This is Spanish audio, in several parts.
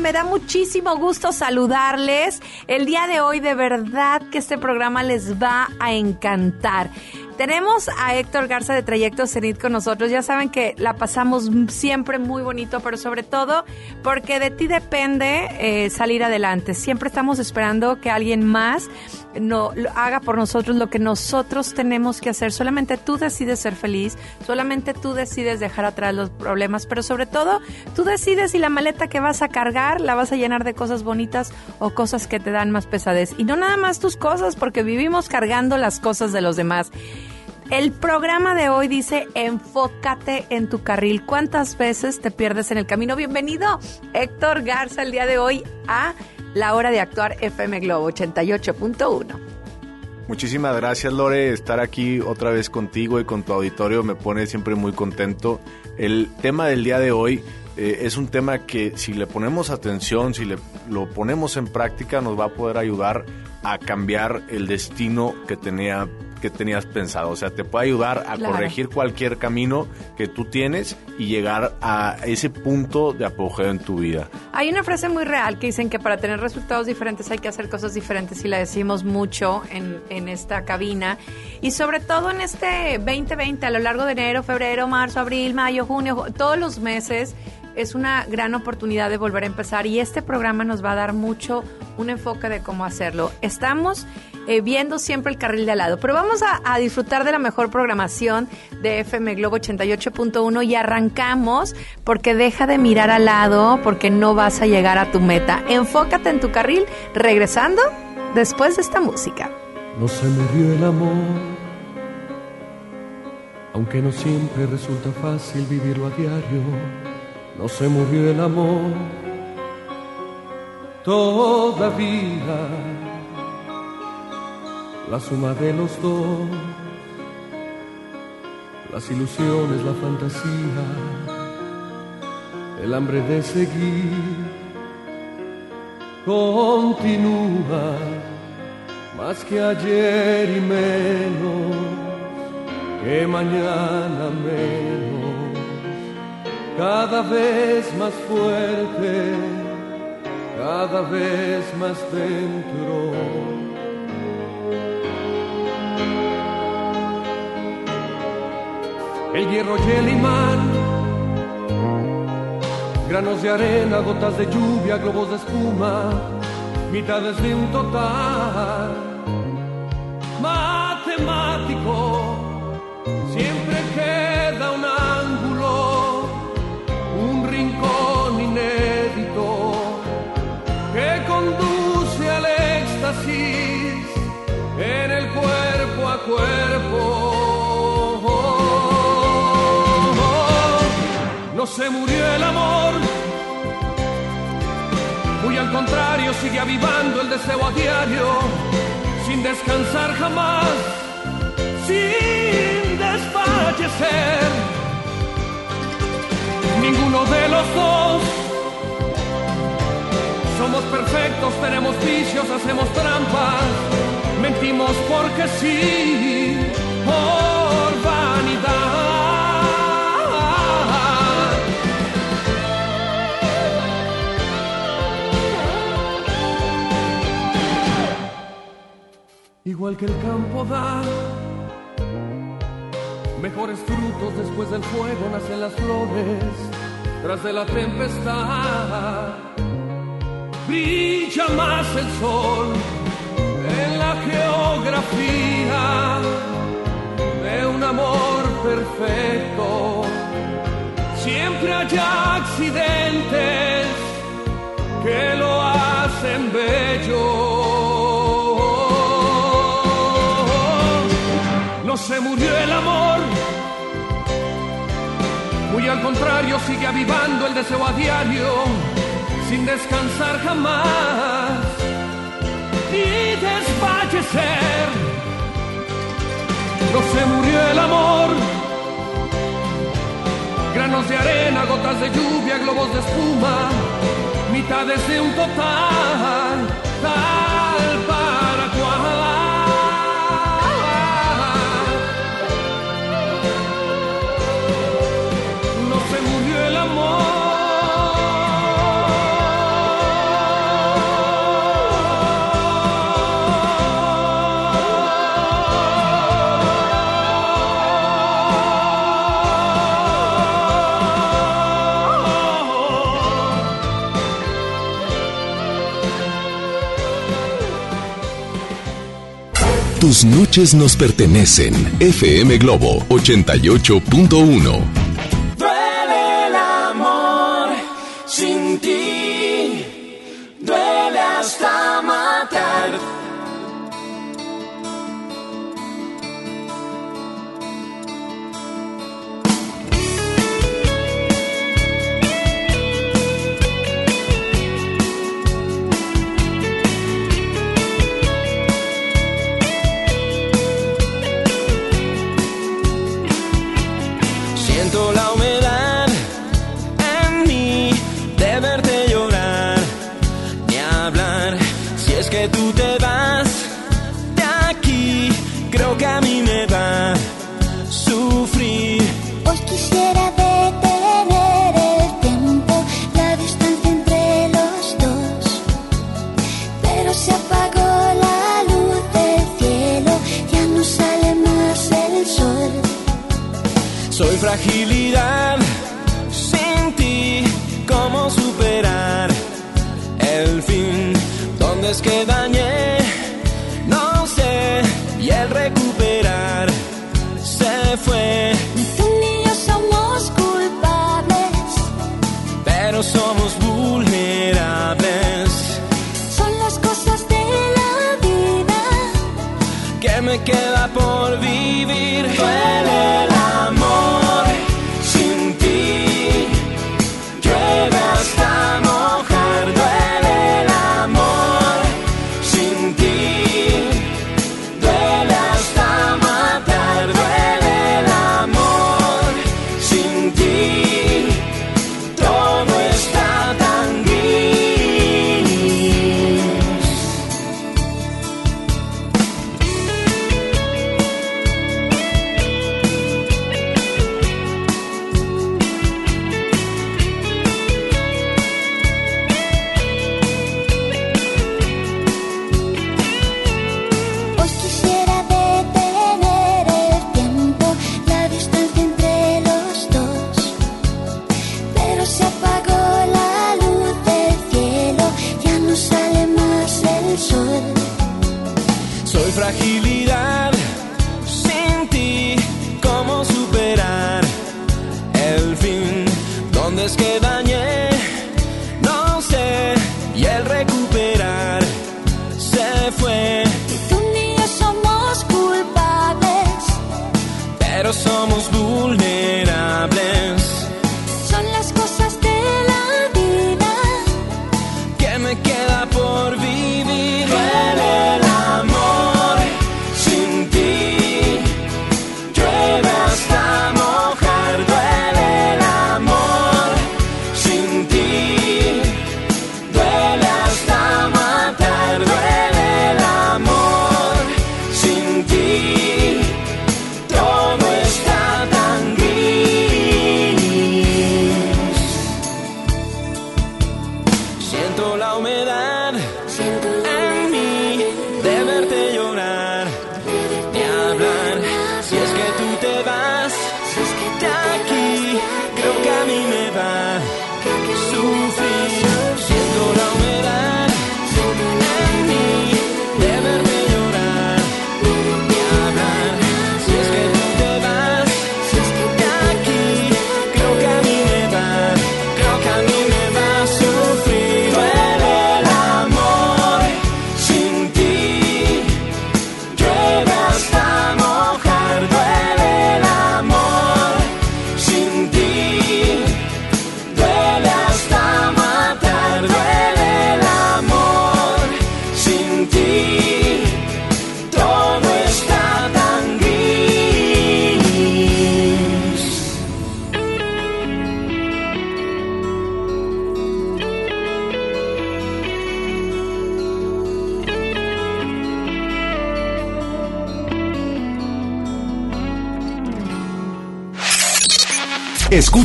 me da muchísimo gusto saludarles. El día de hoy de verdad que este programa les va a encantar. Tenemos a Héctor Garza de Trayecto Cenit con nosotros. Ya saben que la pasamos siempre muy bonito, pero sobre todo porque de ti depende eh, salir adelante. Siempre estamos esperando que alguien más no lo haga por nosotros lo que nosotros tenemos que hacer. Solamente tú decides ser feliz, solamente tú decides dejar atrás los problemas, pero sobre todo tú decides si la maleta que vas a cargar la vas a llenar de cosas bonitas o cosas que te dan más pesadez. Y no nada más tus cosas, porque vivimos cargando las cosas de los demás. El programa de hoy dice enfócate en tu carril. ¿Cuántas veces te pierdes en el camino? Bienvenido, Héctor Garza, el día de hoy a La Hora de Actuar FM Globo 88.1. Muchísimas gracias Lore, estar aquí otra vez contigo y con tu auditorio me pone siempre muy contento. El tema del día de hoy eh, es un tema que si le ponemos atención, si le, lo ponemos en práctica, nos va a poder ayudar a cambiar el destino que tenía que tenías pensado. O sea, te puede ayudar a Claro. corregir cualquier camino que tú tienes y llegar a ese punto de apogeo en tu vida. Hay una frase muy real que dicen que para tener resultados diferentes hay que hacer cosas diferentes y la decimos mucho en, en esta cabina. Y sobre todo en este 2020, a lo largo de enero, febrero, marzo, abril, mayo, junio, ju- todos los meses es una gran oportunidad de volver a empezar y este programa nos va a dar mucho un enfoque de cómo hacerlo. Estamos eh, viendo siempre el carril de al lado, pero vamos a, a disfrutar de la mejor programación de FM Globo 88.1 y arrancamos porque deja de mirar al lado porque no vas a llegar a tu meta. Enfócate en tu carril, regresando después de esta música. No se murió el amor, aunque no siempre resulta fácil vivirlo a diario. No se murió el amor, todavía la suma de los dos, las ilusiones, la fantasía, el hambre de seguir, continúa más que ayer y menos que mañana menos, cada vez más fuerte, cada vez más dentro. El hierro y el imán, granos de arena, gotas de lluvia, globos de espuma, mitades de un total matemático. Se murió el amor, muy al contrario, sigue avivando el deseo a diario, sin descansar jamás, sin desfallecer. Ninguno de los dos somos perfectos, tenemos vicios, hacemos trampas, mentimos porque sí, por Igual que el campo da mejores frutos después del fuego, nacen las flores tras de la tempestad. Brilla más el sol en la geografía de un amor perfecto. Siempre hay accidentes que lo hacen bello. No se murió el amor, muy al contrario sigue avivando el deseo a diario, sin descansar jamás, ni desfallecer. no se murió el amor. Granos de arena, gotas de lluvia, globos de espuma, mitades de un total, Tus noches nos pertenecen. FM Globo 88.1. me queda por vivir duele.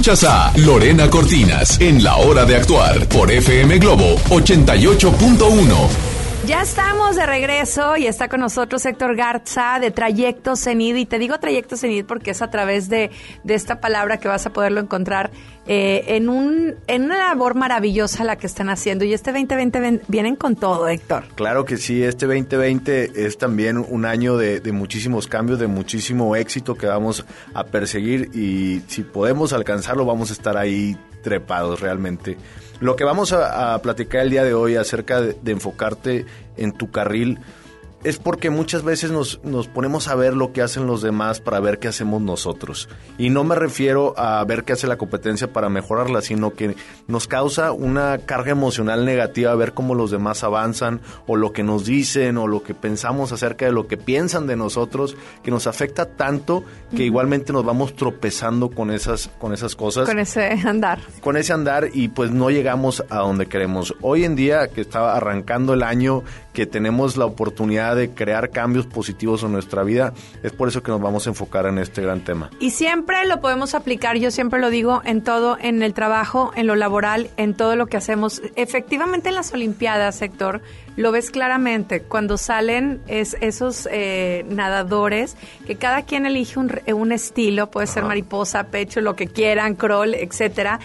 Escuchas Lorena Cortinas en La Hora de Actuar por FM Globo 88.1. Ya estamos de regreso y está con nosotros Héctor Garza de Trayecto Cenid. Y te digo Trayecto Cenid porque es a través de, de esta palabra que vas a poderlo encontrar eh, en, un, en una labor maravillosa la que están haciendo. Y este 2020 vienen con todo, Héctor. Claro que sí, este 2020 es también un año de, de muchísimos cambios, de muchísimo éxito que vamos a perseguir y si podemos alcanzarlo vamos a estar ahí trepados realmente. Lo que vamos a, platicar el día de hoy acerca de, de enfocarte en tu carril es porque muchas veces nos, nos, ponemos a ver lo que hacen los demás para ver qué hacemos nosotros. Y no me refiero a ver qué hace la competencia para mejorarla, sino que nos causa una carga emocional negativa ver cómo los demás avanzan o lo que nos dicen o lo que pensamos acerca de lo que piensan de nosotros, que nos afecta tanto que igualmente nos vamos tropezando con esas, con esas cosas. Con ese andar. Con ese andar y pues no llegamos a donde queremos. Hoy en día que estaba arrancando el año, que tenemos la oportunidad de crear cambios positivos en nuestra vida. Es por eso que nos vamos a enfocar en este gran tema. Y siempre lo podemos aplicar, yo siempre lo digo, en todo, en el trabajo, en lo laboral, en todo lo que hacemos. Efectivamente en las Olimpiadas, sector, lo ves claramente cuando salen es, esos eh, nadadores que cada quien elige un, un estilo, puede ser mariposa, pecho, lo que quieran, crawl, etcétera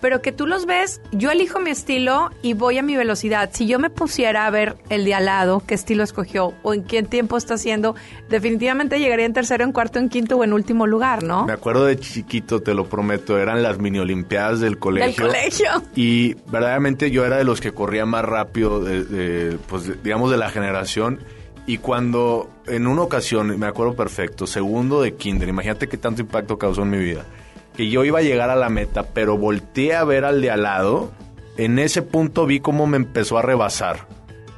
pero que tú los ves, yo elijo mi estilo y voy a mi velocidad. Si yo me pusiera a ver el de al lado, qué estilo escogió o en qué tiempo está haciendo, definitivamente llegaría en tercero, en cuarto, en quinto o en último lugar, ¿no? Me acuerdo de chiquito, te lo prometo, eran las mini olimpiadas del colegio. Del colegio. Y verdaderamente yo era de los que corría más rápido, de, pues digamos de la generación. Y cuando en una ocasión, me acuerdo perfecto, segundo de kinder, imagínate qué tanto impacto causó en mi vida que yo iba a llegar a la meta, pero volteé a ver al de al lado. En ese punto vi cómo me empezó a rebasar.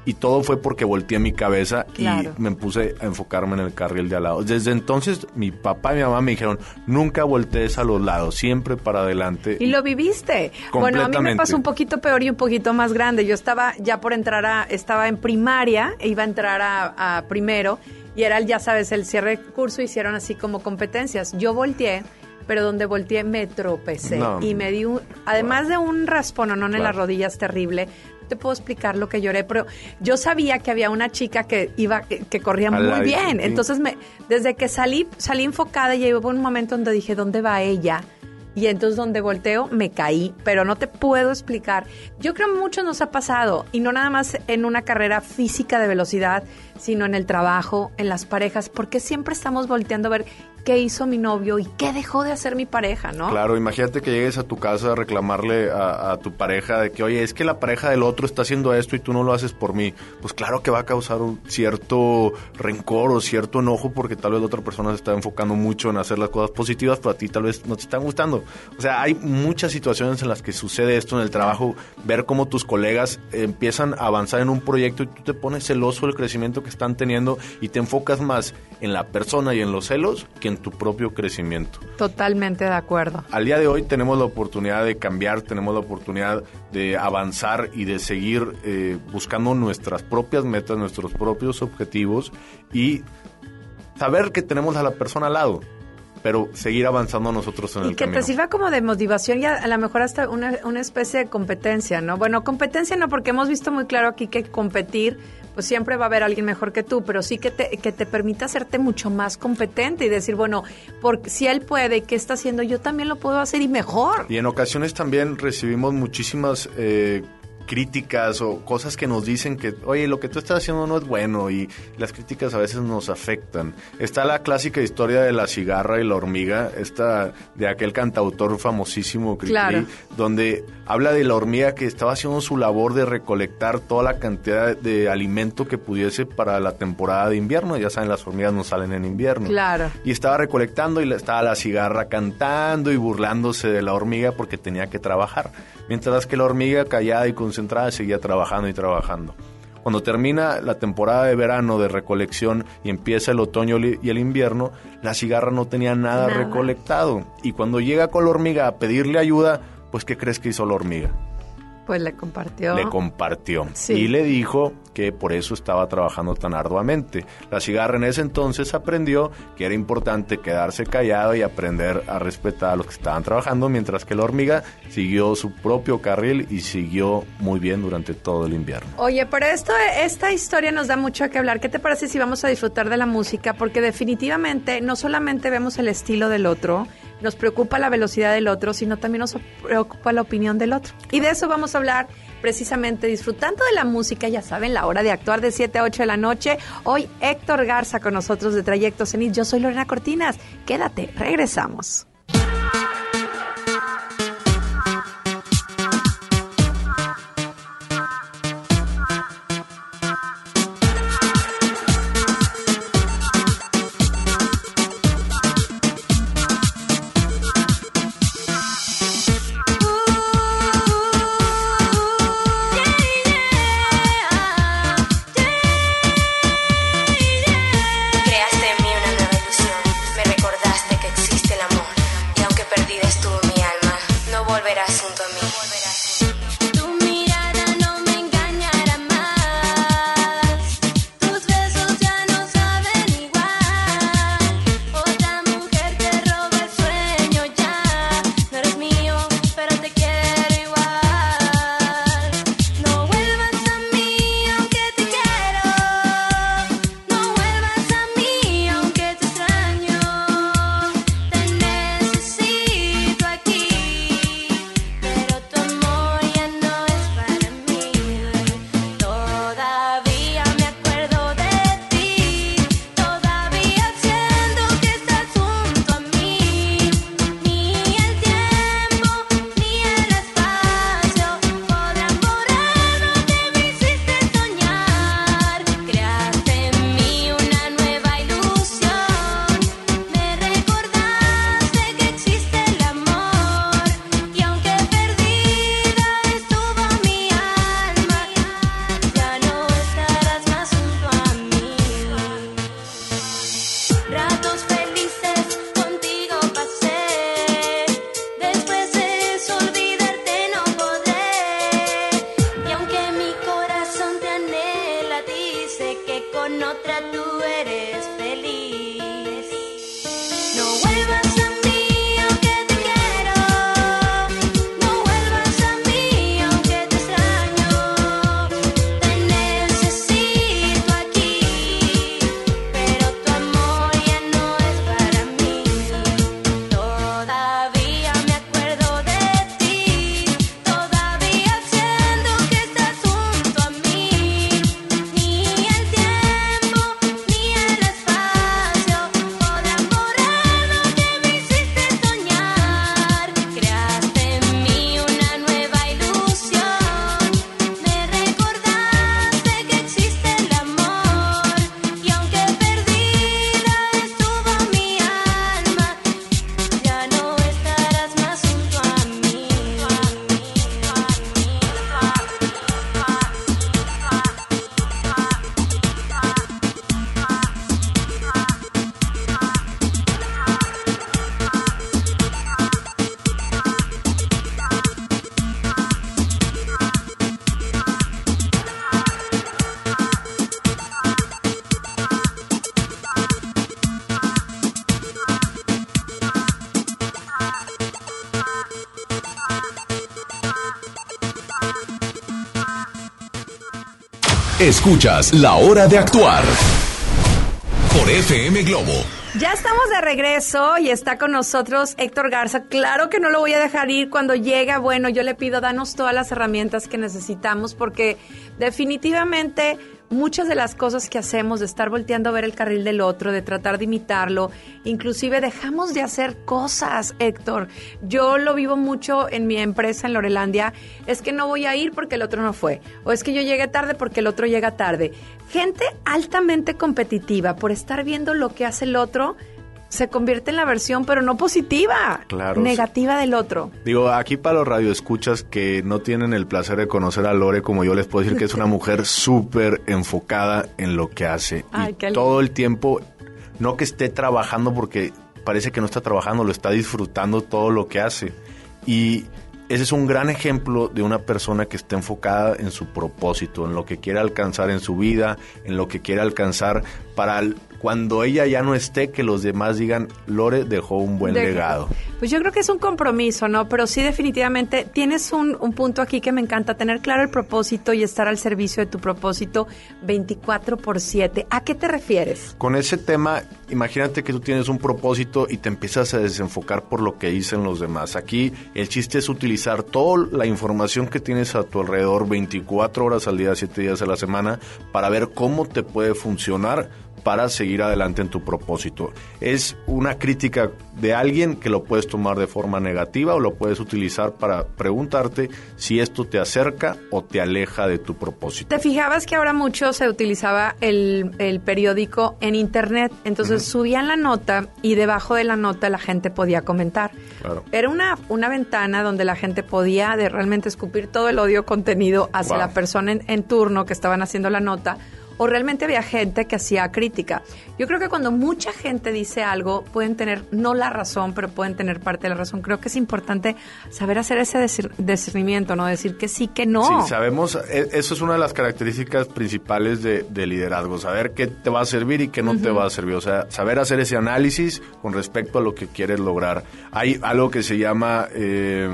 Y todo fue porque volteé mi cabeza y me puse a enfocarme en el carril de al lado. Desde entonces, mi papá y mi mamá me dijeron, nunca voltees a los lados, siempre para adelante. Y lo viviste. Bueno, a mí me pasó un poquito peor y un poquito más grande. Yo estaba ya por entrar a, estaba en primaria, e iba a entrar a, a primero, y era, ya sabes, el cierre de curso, hicieron así como competencias. Yo volteé pero donde volteé me tropecé y me di un, además de un raspononón en las rodillas terrible, te puedo explicar lo que lloré, pero yo sabía que había una chica que iba, que, corría muy bien. Entonces me, desde que salí, salí enfocada y hubo un momento donde dije, ¿dónde va ella? Y entonces donde volteo me caí, pero no te puedo explicar. Yo creo que mucho nos ha pasado, y no nada más en una carrera física de velocidad, sino en el trabajo, en las parejas, porque siempre estamos volteando a ver qué hizo mi novio y qué dejó de hacer mi pareja, ¿no? Claro, imagínate que llegues a tu casa a reclamarle a, tu pareja de que, oye, es que la pareja del otro está haciendo esto y tú no lo haces por mí. Pues claro que va a causar un cierto rencor o cierto enojo porque tal vez la otra persona se está enfocando mucho en hacer las cosas positivas, pero a ti tal vez no te están gustando. O sea, hay muchas situaciones en las que sucede esto en el trabajo, ver cómo tus colegas empiezan a avanzar en un proyecto y tú te pones celoso del crecimiento que están teniendo y te enfocas más en la persona y en los celos que en tu propio crecimiento. Totalmente de acuerdo. Al día de hoy tenemos la oportunidad de cambiar, tenemos la oportunidad de avanzar y de seguir eh, buscando nuestras propias metas, nuestros propios objetivos y saber que tenemos a la persona al lado pero seguir avanzando nosotros en el camino. Y que te sirva como de motivación y a, lo mejor hasta una, una, especie de competencia, ¿no? Bueno, competencia no, porque hemos visto muy claro aquí que competir pues siempre va a haber alguien mejor que tú, pero sí que te, que te permite hacerte mucho más competente y decir, bueno, porque si él puede, ¿qué está haciendo? Yo también lo puedo hacer y mejor. Y en ocasiones también recibimos muchísimas eh, críticas o cosas que nos dicen que, oye, lo que tú estás haciendo no es bueno y las críticas a veces nos afectan. Está la clásica historia de la cigarra y la hormiga, esta de aquel cantautor famosísimo, claro. donde habla de la hormiga que estaba haciendo su labor de recolectar toda la cantidad de alimento que pudiese para la temporada de invierno. Ya saben, las hormigas no salen en invierno. Claro. Y estaba recolectando y estaba la cigarra cantando y burlándose de la hormiga porque tenía que trabajar. Mientras que la hormiga callada y con entrada seguía trabajando y trabajando. Cuando termina la temporada de verano de recolección y empieza el otoño y el invierno, la cigarra no tenía nada, recolectado. Y cuando llega con la hormiga a pedirle ayuda, pues ¿qué crees que hizo la hormiga? Pues le compartió. Le compartió. Sí. Y le dijo que por eso estaba trabajando tan arduamente. La cigarra en ese entonces aprendió que era importante quedarse callado y aprender a respetar a los que estaban trabajando, mientras que la hormiga siguió su propio carril y siguió muy bien durante todo el invierno. Oye, pero esto, esta historia nos da mucho que hablar. ¿Qué te parece si vamos a disfrutar de la música? Porque definitivamente no solamente vemos el estilo del otro, nos preocupa la velocidad del otro, sino también nos preocupa la opinión del otro. Y de eso vamos a hablar precisamente disfrutando de la música, ya saben, la hora de actuar de 7 a 8 de la noche. Hoy Héctor Garza con nosotros de Trayecto Cenit. Yo soy Lorena Cortinas. Quédate, regresamos. Escuchas La Hora de Actuar por FM Globo. Ya estamos de regreso y está con nosotros Héctor Garza. Claro que no lo voy a dejar ir cuando llega. Bueno, yo le pido, danos todas las herramientas que necesitamos porque definitivamente muchas de las cosas que hacemos de estar volteando a ver el carril del otro, de tratar de imitarlo, inclusive dejamos de hacer cosas, Héctor. Yo lo vivo mucho en mi empresa en Lorelandia, es que no voy a ir porque el otro no fue, o es que yo llegué tarde porque el otro llega tarde. Gente altamente competitiva por estar viendo lo que hace el otro se convierte en la versión, pero no positiva, Claro. negativa del otro. Digo, aquí para los radioescuchas que no tienen el placer de conocer a Lore, como yo les puedo decir que es una mujer súper enfocada en lo que hace. Ay, y todo el tiempo, no que esté trabajando porque parece que no está trabajando, lo está disfrutando todo lo que hace. Y ese es un gran ejemplo de una persona que está enfocada en su propósito, en lo que quiere alcanzar en su vida, en lo que quiere alcanzar para cuando ella ya no esté, que los demás digan, Lore dejó un buen legado. Pues yo creo que es un compromiso, ¿no? Pero sí, definitivamente tienes un, un punto aquí que me encanta, tener claro el propósito y estar al servicio de tu propósito 24 por 7. ¿A qué te refieres? Con ese tema, imagínate que tú tienes un propósito y te empiezas a desenfocar por lo que dicen los demás. Aquí el chiste es utilizar toda la información que tienes a tu alrededor 24 horas al día, 7 días a la semana, para ver cómo te puede funcionar para seguir adelante en tu propósito. Es una crítica de alguien que lo puedes tomar de forma negativa o lo puedes utilizar para preguntarte si esto te acerca o te aleja de tu propósito. Te fijabas que ahora mucho se utilizaba el, el periódico en internet, entonces subían la nota y debajo de la nota la gente podía comentar. Claro. Era una, una ventana donde la gente podía de realmente escupir todo el odio contenido hacia Wow. la persona en, en turno que estaban haciendo la nota. O realmente había gente que hacía crítica. Yo creo que cuando mucha gente dice algo, pueden tener no la razón, pero pueden tener parte de la razón. Creo que es importante saber hacer ese discer- discernimiento, ¿no? Decir que sí, que no. Sí, sabemos, e- eso es una de las características principales de, de liderazgo, saber qué te va a servir y qué no te va a servir, o sea, saber hacer ese análisis con respecto a lo que quieres lograr. Hay algo que se llama, eh,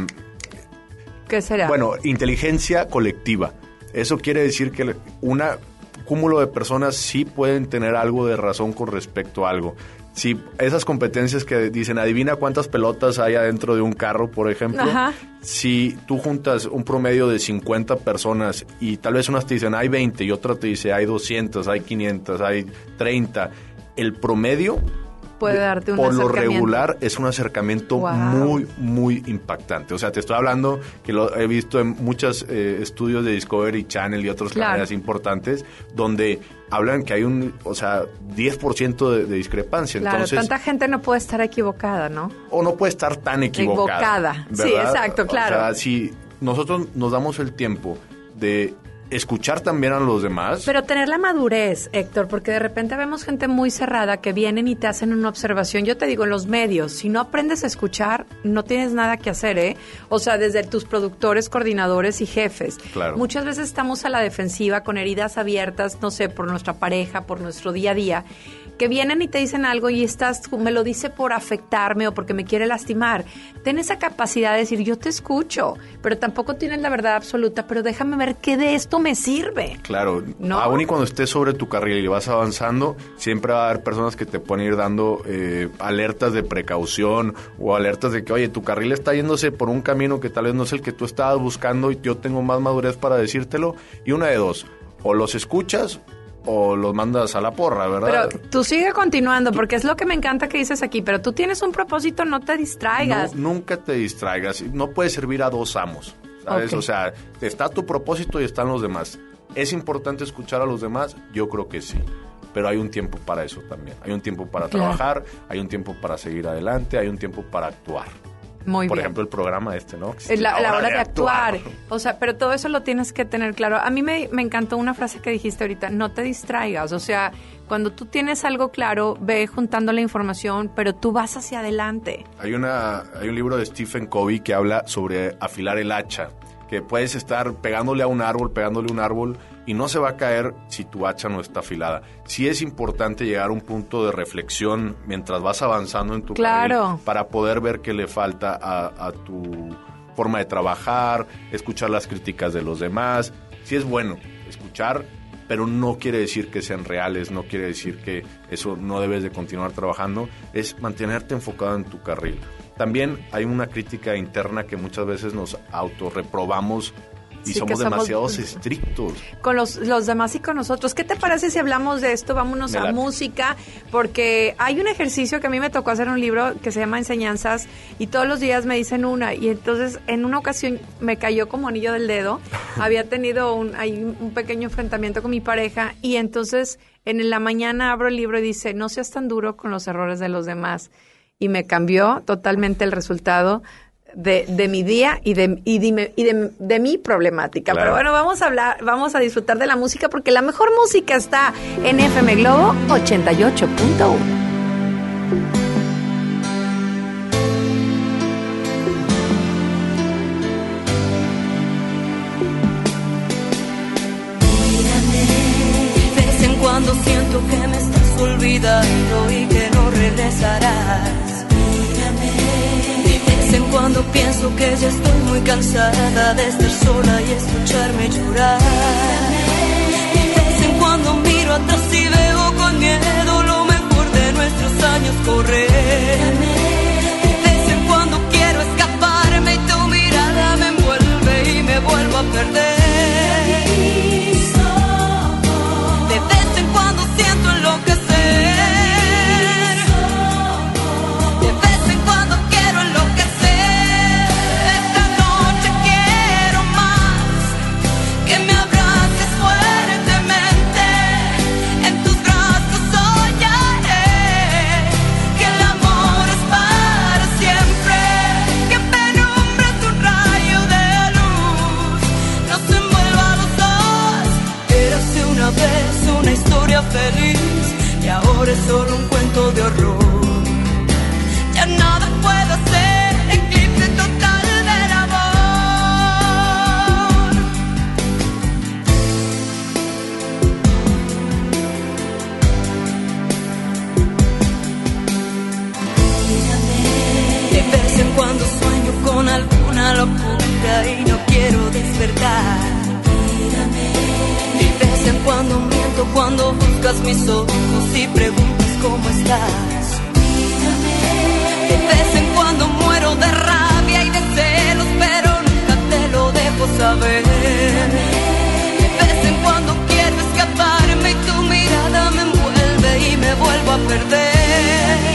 ¿Qué será? bueno, inteligencia colectiva. Eso quiere decir que una cúmulo de personas sí pueden tener algo de razón con respecto a algo. Si esas competencias que dicen, adivina cuántas pelotas hay adentro de un carro, por ejemplo, Ajá. si tú juntas un promedio de 50 personas y tal vez unas te dicen hay 20 y otra te dice hay 200, hay 500, hay 30, el promedio puede de- darte un por lo regular es un acercamiento Wow. muy muy impactante o sea te estoy hablando que lo he visto en muchos eh, estudios de Discovery Channel y otros Claro. canales importantes donde hablan que hay un o sea 10% de, de discrepancia Claro, entonces tanta gente no puede estar equivocada, ¿no? o no puede estar tan equivocada. Equivocada. Sí, exacto, O claro. sea, si nosotros nos damos el tiempo de escuchar también a los demás, Pero tener la madurez, Héctor, porque de repente vemos gente muy cerrada que vienen y te hacen una observación. Yo te digo, en los medios, si no aprendes a escuchar, no tienes nada que hacer, ¿eh? O sea, desde tus productores, coordinadores y jefes. Claro. Muchas veces estamos a la defensiva con heridas abiertas, no sé, por nuestra pareja, por nuestro día a día, que vienen y te dicen algo y estás, me lo dice por afectarme o porque me quiere lastimar. Ten esa capacidad de decir, yo te escucho, pero tampoco tienes la verdad absoluta, pero déjame ver qué de esto me sirve. Claro, ¿No? aún y cuando estés sobre tu carril y vas avanzando, siempre va a haber personas que te pueden ir dando eh, alertas de precaución o alertas de que, oye, tu carril está yéndose por un camino que tal vez no es el que tú estabas buscando y yo tengo más madurez para decírtelo. Y una de dos, o los escuchas o los mandas a la porra, ¿verdad? Pero tú sigue continuando, porque es lo que me encanta que dices aquí, pero tú tienes un propósito, no te distraigas. No, nunca te distraigas. No puedes servir a dos amos. ¿Sabes? O sea, está tu propósito y están los demás. ¿Es importante escuchar a los demás? Yo creo que sí. Pero hay un tiempo para eso también. Hay un tiempo para Claro. trabajar, hay un tiempo para seguir adelante, hay un tiempo para actuar. Muy Por bien. ejemplo, el programa este, ¿no? Es la, la hora de actuar. O sea, pero todo eso lo tienes que tener claro. A mí me, me encantó una frase que dijiste ahorita, no te distraigas. O sea, cuando tú tienes algo claro, ve juntando la información, pero tú vas hacia adelante. Hay, una, hay un libro de Stephen Covey que habla sobre afilar el hacha, que puedes estar pegándole a un árbol, pegándole a un árbol y no se va a caer si tu hacha no está afilada. Sí es importante llegar a un punto de reflexión mientras vas avanzando en tu Claro. carril para poder ver qué le falta a, a tu forma de trabajar, escuchar las críticas de los demás. Sí es bueno escuchar, pero no quiere decir que sean reales, no quiere decir que eso no debes de continuar trabajando, es mantenerte enfocado en tu carril. También hay una crítica interna que muchas veces nos autorreprobamos y Sí, somos somos- demasiados estrictos. con los, los demás y con nosotros. ¿Qué te parece si hablamos de esto? Vámonos Me a late. música, porque hay un ejercicio que a mí me tocó hacer un libro que se llama Enseñanzas y todos los días me dicen una y entonces en una ocasión me cayó como anillo del dedo. Había tenido un, hay un pequeño enfrentamiento con mi pareja y entonces en la mañana abro el libro y dice, no seas tan duro con los errores de los demás. Y me cambió totalmente el resultado de, de mi día y de, y y de, de mi problemática. Pero bueno, vamos a hablar, vamos a disfrutar de la música porque la mejor música está en FM Globo 88.1. cuando siento que me estás olvidando y que no regresarás pienso que ya estoy muy cansada de estar sola y escucharme llorar. De vez en cuando miro atrás y veo con miedo lo mejor de nuestros años correr. De vez en cuando quiero escaparme y tu mirada me envuelve y me vuelvo a perder. De vez en cuando siento enloquecer. Feliz. Y ahora es solo un cuento de horror. Ya nada puedo hacer. Eclipse total del amor. De vez en cuando sueño con alguna locura y no quiero despertar. Cuando buscas mis ojos y preguntas cómo estás. De vez en cuando muero de rabia y de celos, pero nunca te lo dejo saber. De vez en cuando quiero escaparme y tu mirada me envuelve y me vuelvo a perder.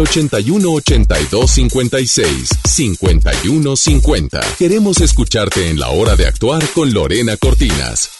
Al 81 82 56 51 50. Queremos escucharte en la hora de actuar con Lorena Cortinas.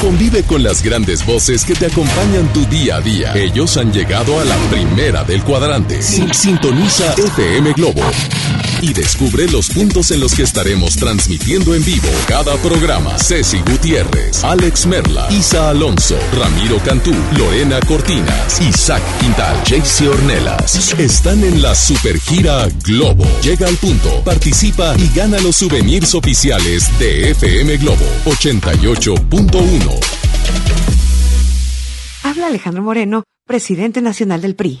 Convive con las grandes voces que te acompañan tu día a día. Ellos han llegado a la primera del cuadrante. Sin- Sintoniza FM Globo y descubre los puntos en los que estaremos transmitiendo en vivo cada programa. Ceci Gutiérrez, Alex Merla, Isa Alonso, Ramiro Cantú, Lorena Cortinas, Isaac Quintal, Jaycee Ornelas. Están en la supergira Globo. Llega al punto, participa y gana los souvenirs oficiales de FM Globo 88.1. Habla Alejandro Moreno, presidente nacional del PRI.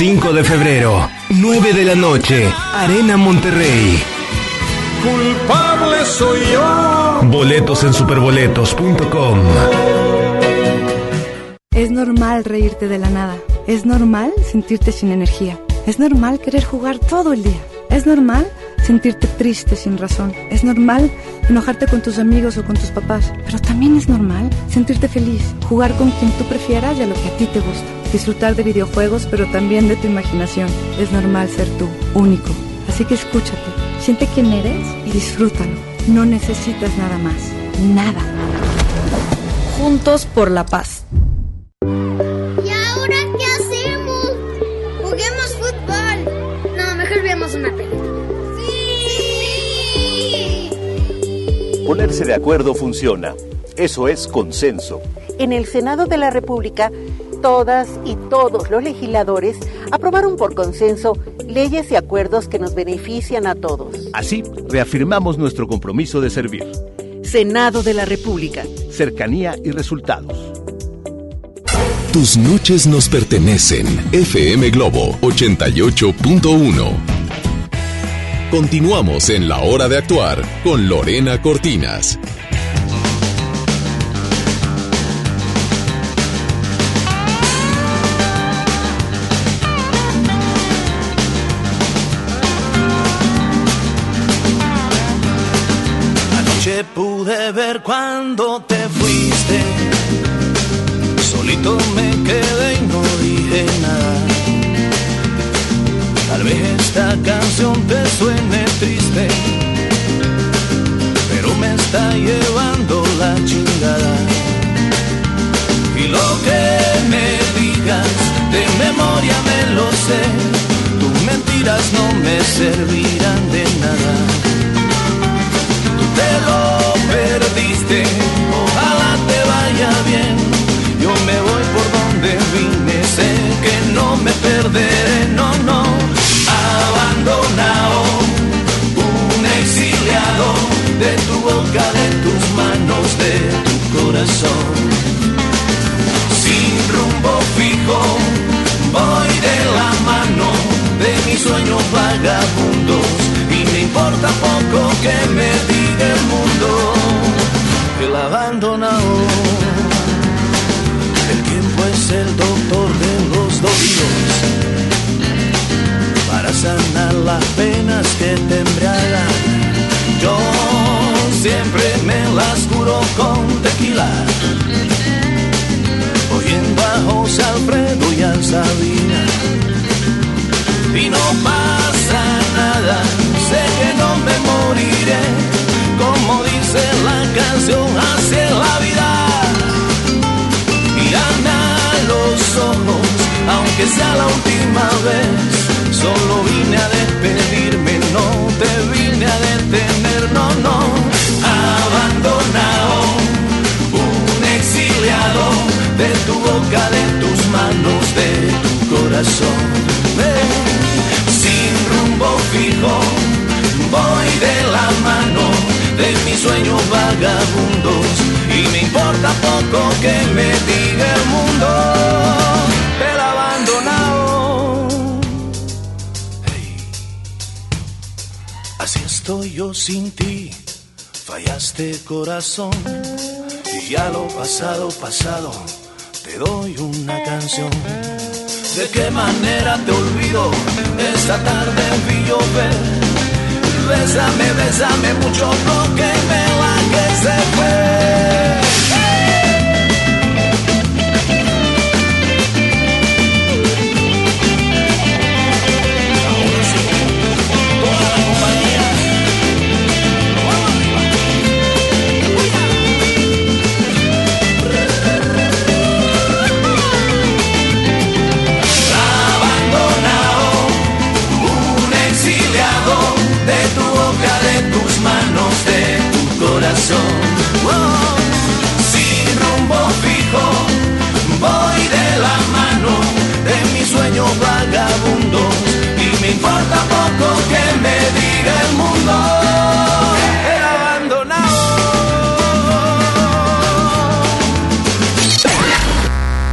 5 de febrero, 9 de la noche, Arena Monterrey. culpable soy yo. Boletos en superboletos.com. Es normal reírte de la nada. Es normal sentirte sin energía. Es normal querer jugar todo el día. Es normal sentirte triste sin razón. Es normal enojarte con tus amigos o con tus papás. Pero también es normal sentirte feliz, jugar con quien tú prefieras y a lo que a ti te gusta. Disfrutar de videojuegos, pero también de tu imaginación. Es normal ser tú, único. Así que escúchate, siente quién eres y disfrútalo. No necesitas nada más. Nada. Juntos por la paz. ¿Y ahora qué hacemos? Juguemos fútbol. No, mejor veamos una película. ¡Sí! Ponerse de acuerdo funciona. Eso es consenso. En el Senado de la República, todas y todos los legisladores aprobaron por consenso leyes y acuerdos que nos benefician a todos. Así, reafirmamos nuestro compromiso de servir. Senado de la República. Cercanía y resultados. Tus noches nos pertenecen. FM Globo 88.1. Continuamos en la hora de actuar con Lorena Cortinas. Ver cuando te fuiste. Solito me quedé y no dije nada. Tal vez esta canción te suene triste, pero me está llevando la chingada. Y lo que me digas de memoria me lo sé, tus mentiras no me servirán de nada. Tú te lo perdiste, ojalá te vaya bien. Yo me voy por donde vine, sé que no me perderé, no, no. Abandonado, un exiliado. De tu boca, de tus manos, de tu corazón. Sin rumbo fijo, voy de la mano de mis sueños vagabundos. Y me importa poco que me diga el tiempo es el doctor de los dolidos para sanar las penas que te. Yo siempre me las curo con tequila, oyendo a José Alfredo y a Sabina. Y no pasa nada, sé que no aunque sea la última vez. Solo vine a despedirme, no te vine a detener, no, no. Abandonado, un exiliado de tu boca, de tus manos, de tu corazón. Sin rumbo fijo, voy de la mano de mis sueños vagabundos y me importa poco que me diga el mundo. Estoy yo sin ti, fallaste corazón y ya lo pasado, pasado, te doy una canción. ¿De qué manera te olvido? Esta tarde vi llover bésame, bésame mucho porque me la que se fue. Poco que me diga el mundo. He abandonado.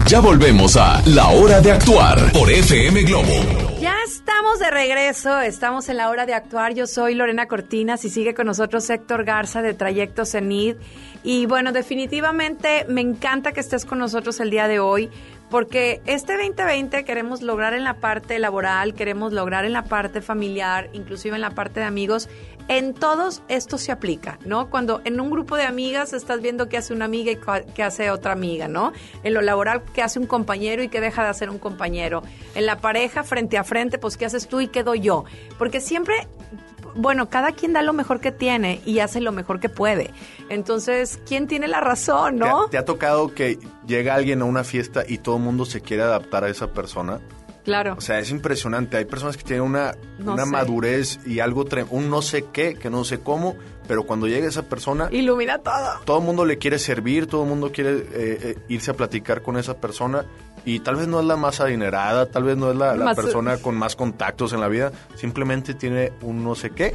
Ya volvemos a La Hora de Actuar por FM Globo. Ya estamos de regreso, estamos en la hora de actuar. Yo soy Lorena Cortinas y sigue con nosotros Héctor Garza de Trayecto Cenid. Y bueno, definitivamente me encanta que estés con nosotros el día de hoy porque este 2020 queremos lograr en la parte laboral, queremos lograr en la parte familiar, inclusive en la parte de amigos. En todos esto se aplica, ¿no? Cuando en un grupo de amigas estás viendo qué hace una amiga y qué hace otra amiga, ¿no? En lo laboral, qué hace un compañero y qué deja de hacer un compañero. En la pareja, frente a frente, pues qué haces tú y qué doy yo. Porque siempre, bueno, cada quien da lo mejor que tiene y hace lo mejor que puede. Entonces, ¿quién tiene la razón, ¿Te ha- no? ¿Te, ha tocado que llega alguien a una fiesta y todo el mundo se quiere adaptar a esa persona? Claro. O sea, es impresionante. Hay personas que tienen una, No una madurez y algo, un no sé qué, que no sé cómo, pero cuando llega esa persona, Ilumina todo. todo el mundo le quiere servir, todo el mundo quiere eh, eh, irse a platicar con esa persona y tal vez no es la más adinerada, tal vez no es la, la Más- persona con más contactos en la vida, simplemente tiene un no sé qué,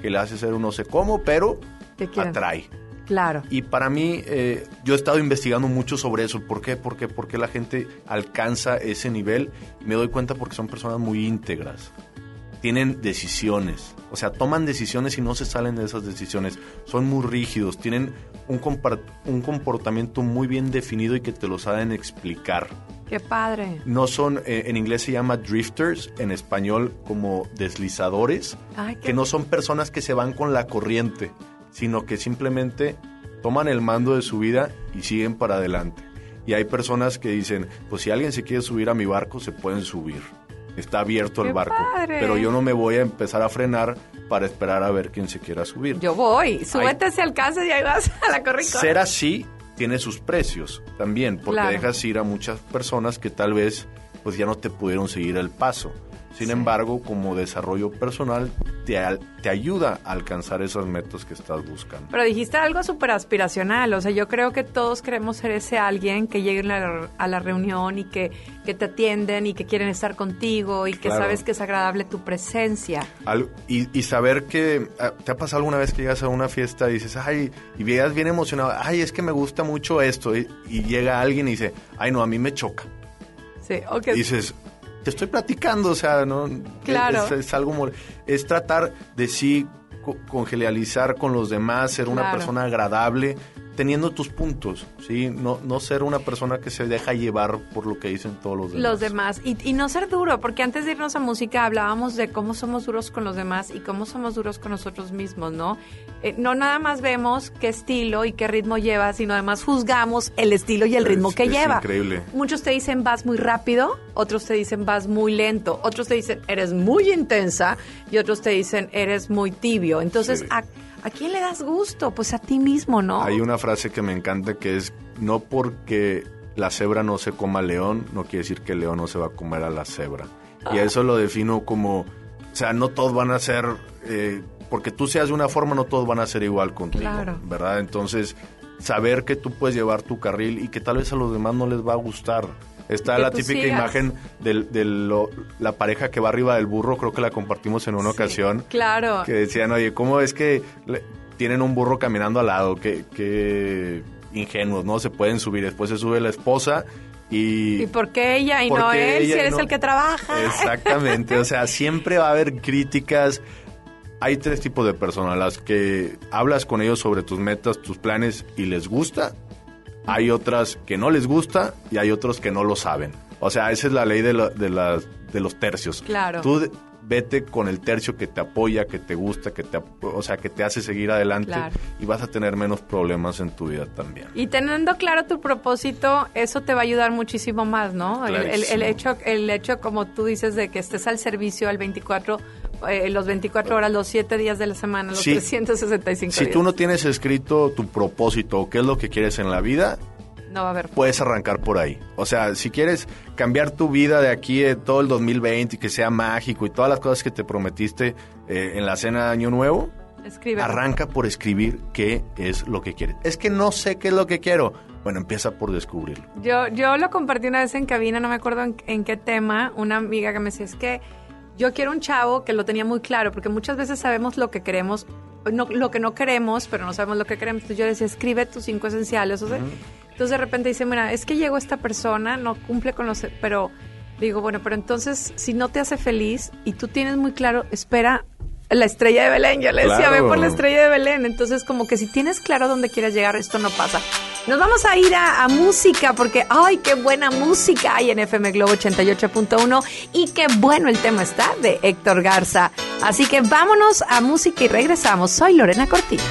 que le hace ser un no sé cómo, pero Te atrae. Claro. Y para mí, eh, yo he estado investigando mucho sobre eso. ¿Por qué? ¿Por qué? ¿Por qué la gente alcanza ese nivel? Me doy cuenta porque son personas muy íntegras. Tienen decisiones. O sea, toman decisiones y no se salen de esas decisiones. Son muy rígidos. Tienen un, un comportamiento muy bien definido y que te lo saben explicar. Qué padre. No son, eh, en inglés se llama drifters, en español como deslizadores, Ay, que no son personas que se van con la corriente, sino que simplemente toman el mando de su vida y siguen para adelante. Y hay personas que dicen, pues si alguien se quiere subir a mi barco, se pueden subir. Está abierto ¡Qué el barco. padre! Pero yo no me voy a empezar a frenar para esperar a ver quién se quiera subir. Yo voy. Súbete si alcanzas y ahí vas a la corrica. Ser así tiene sus precios también, porque Claro. dejas ir a muchas personas que tal vez pues ya no te pudieron seguir el paso. Sin embargo, como desarrollo personal, te, te ayuda a alcanzar esas metas que estás buscando. Pero dijiste algo súper aspiracional, o sea, yo creo que todos queremos ser ese alguien que llegue a la, a la reunión y que, que te atienden y que quieren estar contigo y que Claro. sabes que es agradable tu presencia. Al- y, y saber que ah, te ha pasado alguna vez que llegas a una fiesta y dices, ay, y llegas bien emocionado, ay, es que me gusta mucho esto, y, y llega alguien y dice, ay, no, a mí me choca. Sí, ok. Y dices, te estoy platicando, o sea, no Claro. es, es algo es tratar de sí co- congenializar con los demás, ser una Claro. persona agradable, teniendo tus puntos, sí, no no ser una persona que se deja llevar por lo que dicen todos los demás. Los demás. Y, y no ser duro, porque antes de irnos a música hablábamos de cómo somos duros con los demás y cómo somos duros con nosotros mismos, ¿no? Eh, no nada más vemos qué estilo y qué ritmo lleva, sino además juzgamos el estilo y el ritmo Es- que es lleva. increíble. Muchos te dicen vas muy rápido, otros te dicen vas muy lento, otros te dicen eres muy intensa y otros te dicen eres muy tibio. Entonces, Sí. ¿a, ¿a quién le das gusto? Pues a ti mismo, ¿no? Hay una frase que me encanta que es no porque la cebra no se coma al león, no quiere decir que el león no se va a comer a la cebra. Y a eso lo defino como, o sea, no todos van a ser, eh, porque tú seas de una forma, no todos van a ser igual contigo, Claro. ¿verdad? Entonces, saber que tú puedes llevar tu carril y que tal vez a los demás no les va a gustar. Está Que la típica sigas. imagen de la pareja que va arriba del burro, creo que la compartimos en una ocasión Claro. que decían, oye, ¿cómo es que le- tienen un burro caminando al lado? Qué, qué ingenuos, ¿no? Se pueden subir. Después se sube la esposa y... ¿Y por qué ella y ¿Por no él? ella Si eres no- el que trabaja. Exactamente, o sea, siempre va a haber críticas. Hay tres tipos de personas, las que hablas con ellos sobre tus metas, tus planes y les gusta. Hay otras que no les gusta y hay otros que no lo saben. O sea, esa es la ley de, la- de, de los tercios. Claro. Tú vete con el tercio que te apoya, que te gusta, que te, o sea, que te hace seguir adelante Claro. y vas a tener menos problemas en tu vida también. Y teniendo claro tu propósito, eso te va a ayudar muchísimo más, ¿no? El, el- hecho, el hecho, como tú dices, de que estés al servicio al 24, eh, los 24 horas, los 7 días de la semana, los Sí. 365 Si días. tú no tienes escrito tu propósito o qué es lo que quieres en la vida, No va a haber. puedes arrancar por ahí. O sea, si quieres cambiar tu vida de aquí eh, todo el 2020 y que sea mágico y todas las cosas que te prometiste eh, en la cena de Año Nuevo, Escribe. arranca por escribir qué es lo que quieres. Es que no sé qué es lo que quiero. Bueno, empieza por descubrirlo. Yo, yo lo compartí una vez en cabina, no me acuerdo en, en qué tema, una amiga que me decía, es que yo quiero un chavo que lo tenía muy claro, porque muchas veces sabemos lo que queremos, no, lo que no queremos, pero no sabemos lo que queremos. Entonces yo decía, escribe tus cinco esenciales. O sea, Entonces de repente dice, mira, es que llegó esta persona, no cumple con los... Pero digo, bueno, pero entonces si no te hace feliz y tú tienes muy claro, espera la estrella de Belén. Yo le decía, Claro. ve por la estrella de Belén. Entonces como que si tienes claro dónde quieres llegar, esto no pasa. Nos vamos a ir a, música porque, ay, qué buena música hay en FM Globo 88.1 y qué bueno el tema está de Héctor Garza. Así que vámonos a música y regresamos. Soy Lorena Cortina.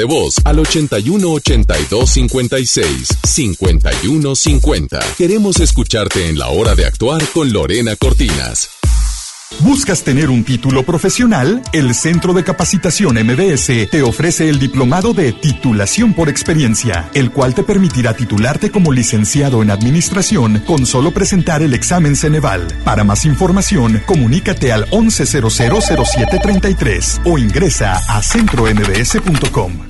De voz al 81 82 56 51 50. Queremos escucharte en la hora de actuar con Lorena Cortinas. ¿Buscas tener un título profesional? El Centro de Capacitación MBS te ofrece el diplomado de titulación por experiencia, el cual te permitirá titularte como licenciado en administración con solo presentar el examen Ceneval. Para más información, comunícate al 11000733 o ingresa a centrombs.com.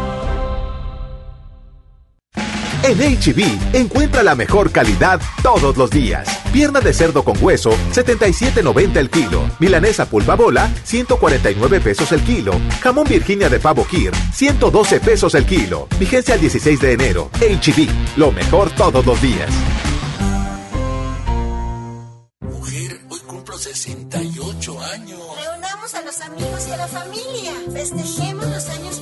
En HB, encuentra la mejor calidad todos los días. Pierna de cerdo con hueso, 77.90 el kilo. Milanesa pulpa bola, 149 pesos el kilo. Jamón Virginia de pavo Kir, 112 pesos el kilo. Vigencia al 16 de enero. HB, lo mejor todos los días. Hoy cumplo 68 años. Reunamos a los amigos y a la familia. Festejemos los años.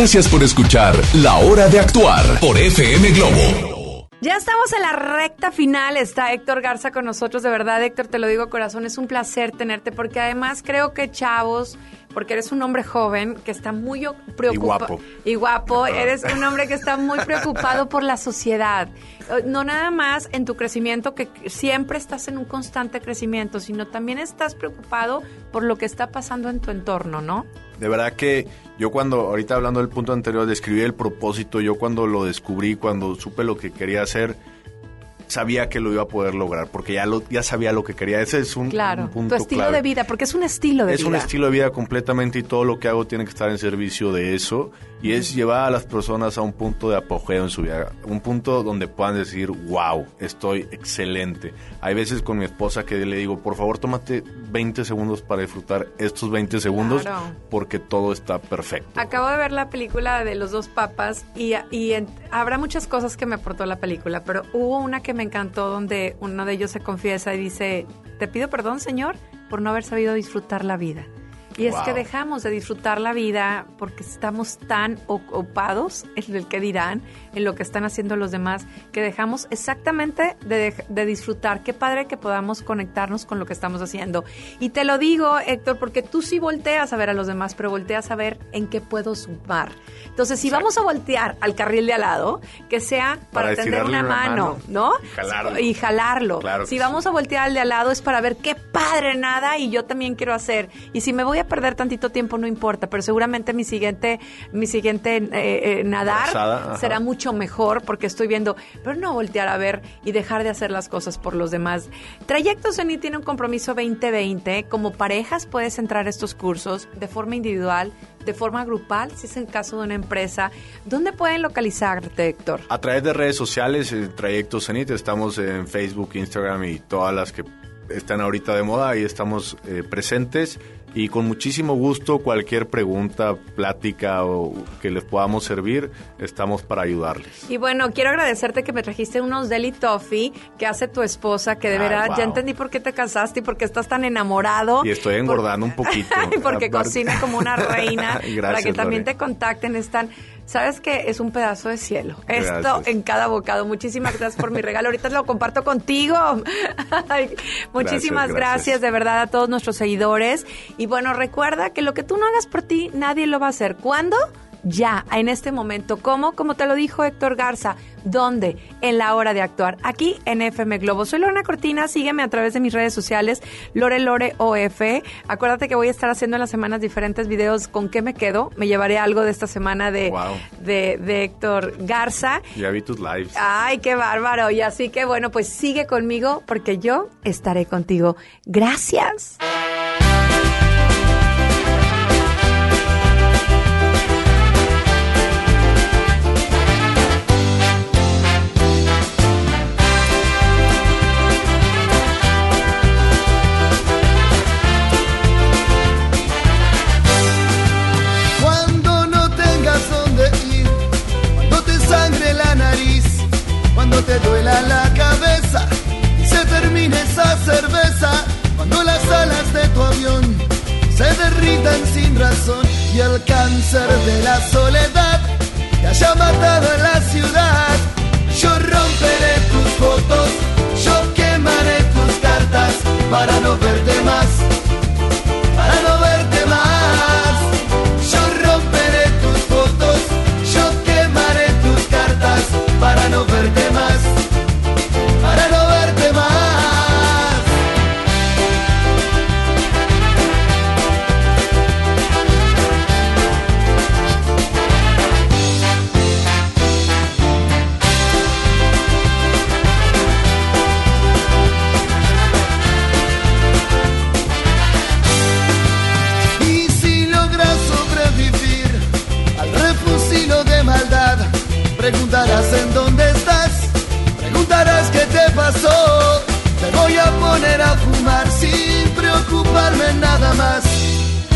Gracias por escuchar La Hora de Actuar por FM Globo. Ya estamos en la recta final. Está Héctor Garza con nosotros. De verdad, Héctor, te lo digo corazón, es un placer tenerte porque además creo que chavos, porque eres un hombre joven que está muy preocupado. guapo. Y guapo. Eres un hombre que está muy preocupado por la sociedad. Eh, No nada más en tu crecimiento, que siempre estás en un constante crecimiento, sino también estás preocupado por lo que está pasando en tu entorno, ¿no? De verdad que yo cuando, ahorita hablando del punto anterior, describí el propósito, yo cuando lo descubrí, cuando supe lo que quería hacer, sabía que lo iba a poder lograr, porque ya, lo, ya sabía lo que quería. Ese es un, Claro. un punto tu estilo clave. de vida, porque es un estilo de es vida. un estilo de vida completamente y todo lo que hago tiene que estar en servicio de eso y es llevar a las personas a un punto de apogeo en su vida, un punto donde puedan decir, wow, estoy excelente. Hay veces con mi esposa que le digo, por favor, tómate 20 segundos para disfrutar estos 20 segundos Claro. porque todo está perfecto. Acabo de ver la película de los dos papas y, y en- habrá muchas cosas que me aportó la película, pero hubo una que me encantó donde uno de ellos se confiesa y dice, te pido perdón, Señor, por no haber sabido disfrutar la vida. Y es Wow. que dejamos de disfrutar la vida porque estamos tan ocupados en el que dirán, en lo que están haciendo los demás, que dejamos exactamente de, de disfrutar. Qué padre que podamos conectarnos con lo que estamos haciendo. Y te lo digo, Héctor, porque tú sí volteas a ver a los demás, pero volteas a ver en qué puedo sumar. Entonces, si vamos a voltear al carril de al lado, que sea para, Para tender una, una mano, mano ¿no? y jalarlo. Y jalarlo. Claro si sí. vamos a voltear al de al lado es para ver qué padre nada y yo también quiero hacer. Y si me voy a perder tantito tiempo, no importa, pero seguramente mi siguiente, mi siguiente eh, eh, nadar será mucho mejor porque estoy viendo, pero no voltear a ver y dejar de hacer las cosas por los demás. Trayecto Zenit tiene un compromiso 2020. Como parejas puedes entrar a estos cursos de forma individual, de forma grupal, si es el caso de una empresa. ¿Dónde pueden localizarte, Héctor? A través de redes sociales, el Trayecto Zenit, estamos en Facebook, Instagram y todas las que están ahorita de moda, ahí estamos eh, presentes y con muchísimo gusto cualquier pregunta, plática o que les podamos servir, estamos para ayudarles. Y bueno, quiero agradecerte que me trajiste unos Deli Toffee que hace tu esposa, que de verdad wow. ya entendí por qué te casaste y por qué estás tan enamorado. Y estoy engordando un poquito. Y porque cocina como una reina. para Gracias, que también Lore. te contacten. Están, sabes que es un pedazo de cielo. Esto en cada bocado. Muchísimas gracias por mi regalo. Ahorita lo comparto contigo. Ay, muchísimas Gracias, gracias, gracias. de verdad a todos nuestros seguidores. Y bueno, recuerda que lo que tú no hagas por ti, nadie lo va a hacer. ¿Cuándo? Ya, en este momento. ¿Cómo? Como te lo dijo Héctor Garza. ¿Dónde? En la hora de actuar. Aquí en FM Globo. Soy Lorena Cortina. Sígueme a través de mis redes sociales. Lore Lore OF. Acuérdate que voy a estar haciendo en las semanas diferentes videos con qué me quedo. Me llevaré algo de esta semana de, Wow. de, de Héctor Garza. Ya vi tus lives. Ay, qué bárbaro. Y así que bueno, pues sigue conmigo porque yo estaré contigo. Gracias. Cuando las alas de tu avión se derritan sin razón y el cáncer de la soledad te haya matado en la ciudad, yo romperé tus fotos, yo quemaré tus cartas para no verte más